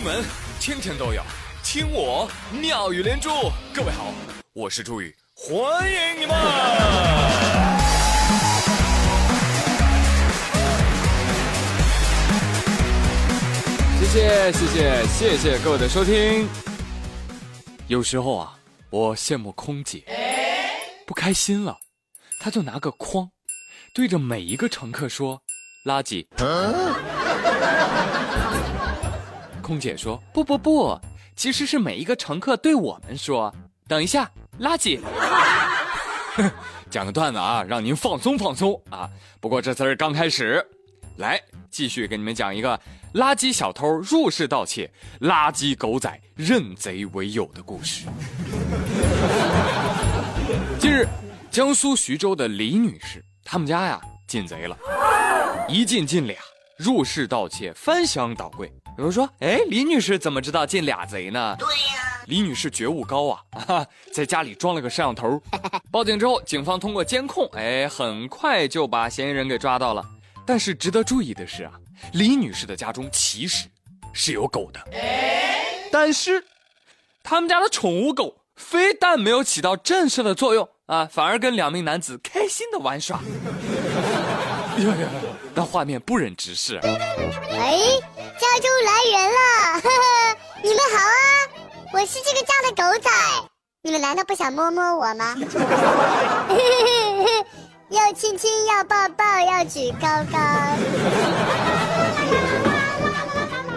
新闻天天都有，听我妙语连珠。各位好，我是朱宇，欢迎你们！谢谢谢谢谢谢各位的收听。有时候啊，我羡慕空姐，不开心了，她就拿个筐，对着每一个乘客说：“垃圾。”空姐说：“不不不，其实是每一个乘客对我们说。等一下，垃圾。讲个段子啊，让您放松放松啊。不过这次是刚开始，来继续给你们讲一个垃圾小偷入室盗窃，垃圾狗仔认贼为友的故事。近日，江苏徐州的李女士，他们家呀进贼了，一进进俩，入室盗窃，翻箱倒柜。”有人说：“哎，李女士怎么知道进俩贼呢？”对呀，李女士觉悟高啊，在家里装了个摄像头。报警之后，警方通过监控，哎，很快就把嫌疑人给抓到了。但是值得注意的是啊，李女士的家中其实是有狗的，但是他们家的宠物狗非但没有起到震慑的作用啊，反而跟两名男子开心的玩耍。呀呀，那画面不忍直视。喂。家中来人了，呵呵，你们好啊！我是这个家的狗仔，你们难道不想摸摸我吗？要亲亲，要抱抱，要举高高。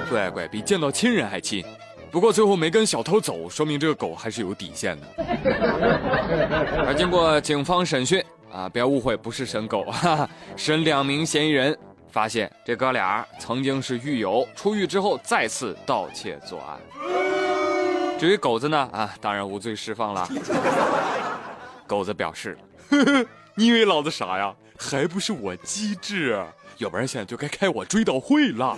乖乖，比见到亲人还亲。不过最后没跟小偷走，说明这个狗还是有底线的。而经过警方审讯啊，不要误会，不是审狗，哈哈，审两名嫌疑人。发现这哥俩曾经是狱友，出狱之后再次盗窃作案。至于狗子呢？啊，当然无罪释放了。狗子表示：“呵呵，你以为老子傻呀？还不是我机智，要不然现在就该开我追悼会了。”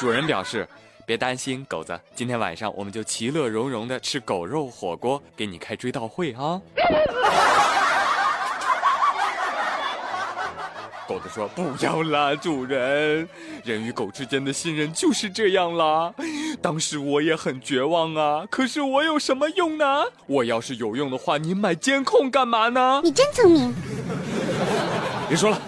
主人表示：“别担心，狗子，今天晚上我们就其乐融融的吃狗肉火锅，给你开追悼会啊。”狗子说：“不要啦，主人，人与狗之间的信任就是这样啦。当时我也很绝望啊，可是我有什么用呢？我要是有用的话，你买监控干嘛呢？你真聪明。别说了，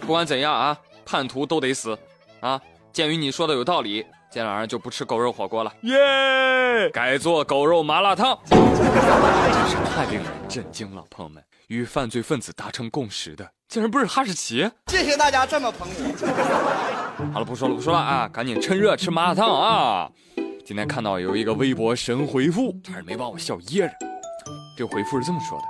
不管怎样啊，叛徒都得死啊！鉴于你说的有道理，今天晚上就不吃狗肉火锅了，耶！改做狗肉麻辣烫。真是太令人震惊了，朋友们，与犯罪分子达成共识的。”竟然不是哈士奇！谢谢大家这么捧我。好了，不说了，不说了啊！赶紧趁热吃麻辣烫啊！今天看到有一个微博神回复，差点没把我笑噎着。这回复是这么说的：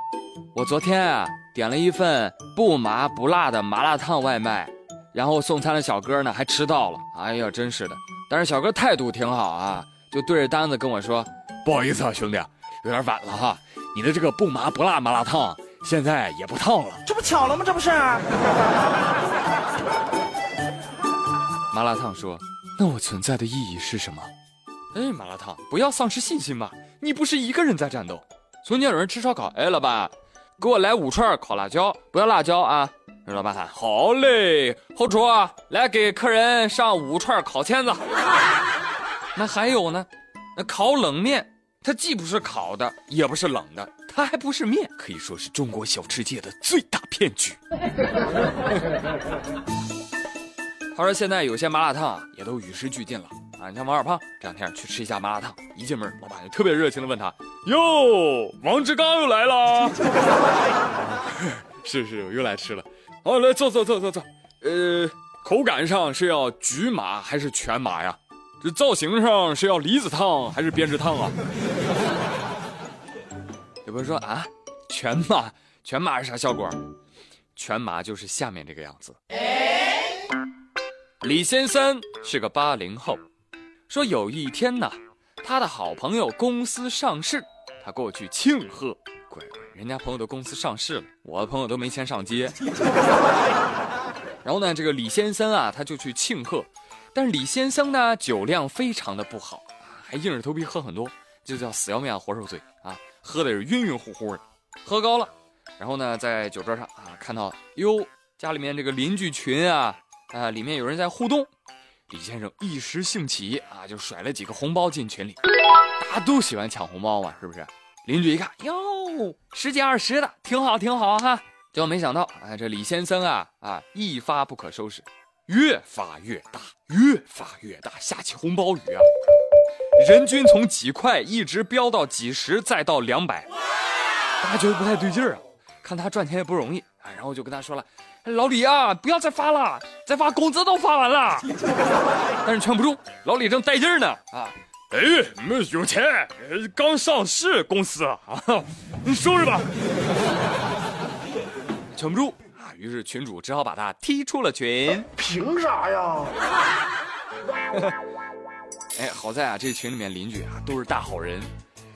我昨天啊点了一份不麻不辣的麻辣烫外卖，然后送餐的小哥呢还迟到了。哎呀，真是的！但是小哥态度挺好啊，就对着单子跟我说：“不好意思啊，兄弟，有点晚了哈，你的这个不麻不辣麻辣烫。”现在也不烫了，这不巧了吗？这不是。麻辣烫说：“那我存在的意义是什么？”哎，麻辣烫，不要丧失信心嘛！你不是一个人在战斗。昨天有人吃烧烤，哎，老板，给我来五串烤辣椒，不要辣椒啊！老板喊：“好嘞。”后厨来给客人上五串烤签子。那还有呢？那烤冷面，它既不是烤的，也不是冷的。它还不是面，可以说是中国小吃界的最大骗局。他说现在有些麻辣烫啊也都与时俱进了啊！你像王小胖这两天去吃一下麻辣烫，一进门老板就特别热情的问他：“哟，王志刚又来了。”是是，我又来吃了。好，来坐坐坐坐坐。呃，口感上是要局麻还是全麻呀？这造型上是要离子烫还是编织烫啊？有朋友说啊，全麻，全麻是啥效果？全麻就是下面这个样子。李先生是个八零后，说有一天呢，他的好朋友公司上市，他过去庆贺。乖乖，人家朋友的公司上市了，我的朋友都没钱上街。然后呢，这个李先生啊，他就去庆贺，但是李先生呢，酒量非常的不好，还硬着头皮喝很多，就叫死要面活受罪啊。喝的是晕晕乎乎的，喝高了，然后呢，在酒桌上啊，看到哟，家里面这个邻居群啊，啊，里面有人在互动，李先生一时兴起啊，就甩了几个红包进群里。大家都喜欢抢红包嘛，是不是？邻居一看，哟，十几二十的，挺好，挺好哈。结果没想到，哎，这李先生啊啊，一发不可收拾，越发越大，越发越大，下起红包雨啊！人均从几块一直飙到几十，再到两百，大家觉得不太对劲儿啊。看他赚钱也不容易啊，然后就跟他说了：“老李啊，不要再发了，再发工资都发完了。”但是劝不住，老李正带劲儿呢啊！哎，没有钱，刚上市公司啊，你收拾吧。劝不住啊，于是群主只好把他踢出了群。凭啥呀？哎，好在啊，这群里面邻居啊都是大好人，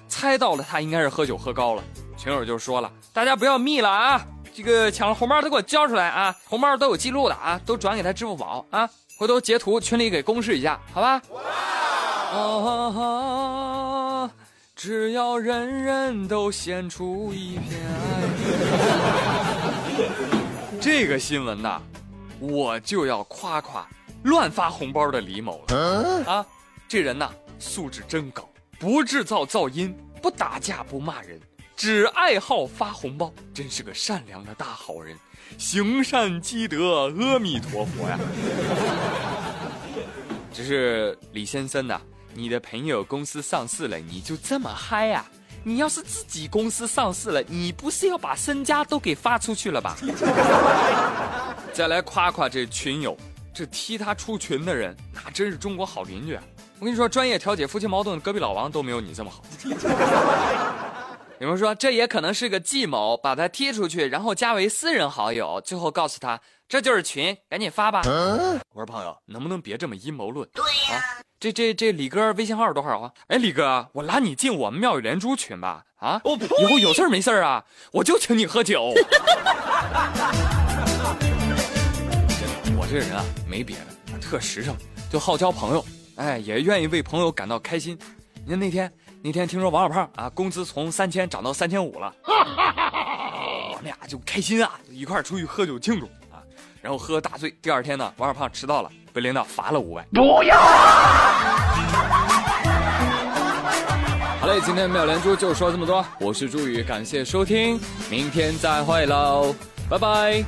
猜到了他应该是喝酒喝高了。群友就说了：“大家不要密了啊，这个抢了红包都给我交出来啊，红包都有记录的啊，都转给他支付宝啊，回头截图群里给公示一下，好吧？”啊，只要人人都献出一片爱。这个新闻呐，我就要夸夸乱发红包的李某了啊！这人呐，素质真高，不制造噪音，不打架，不骂人。只爱好发红包，真是个善良的大好人，行善积德，阿弥陀佛呀！只是李先生呐，你的朋友公司上市了，你就这么嗨呀？你要是自己公司上市了，你不是要把身家都给发出去了吧？再来夸夸这群友，这踢他出群的人，那真是中国好邻居！我跟你说，专业调解夫妻矛盾隔壁老王都没有你这么好。有人说这也可能是个计谋，把他踢出去，然后加为私人好友，最后告诉他这就是群，赶紧发吧。我说朋友，能不能别这么阴谋论？对呀，这这这李哥微信号是多少啊？哎，李哥，我拉你进我们妙语连珠群吧。啊，以后有事没事啊，我就请你喝酒。我这人啊，没别的，特实诚，就好交朋友，哎，也愿意为朋友感到开心。你看那天。那天听说王小胖啊，工资从三千涨到三千五了，我们俩就开心啊，一块出去喝酒庆祝啊，然后喝大醉。第二天呢，王小胖迟到了，被领导罚了五万。不要！好嘞，今天妙连珠就说这么多，我是朱宇，感谢收听，明天再会喽，拜拜。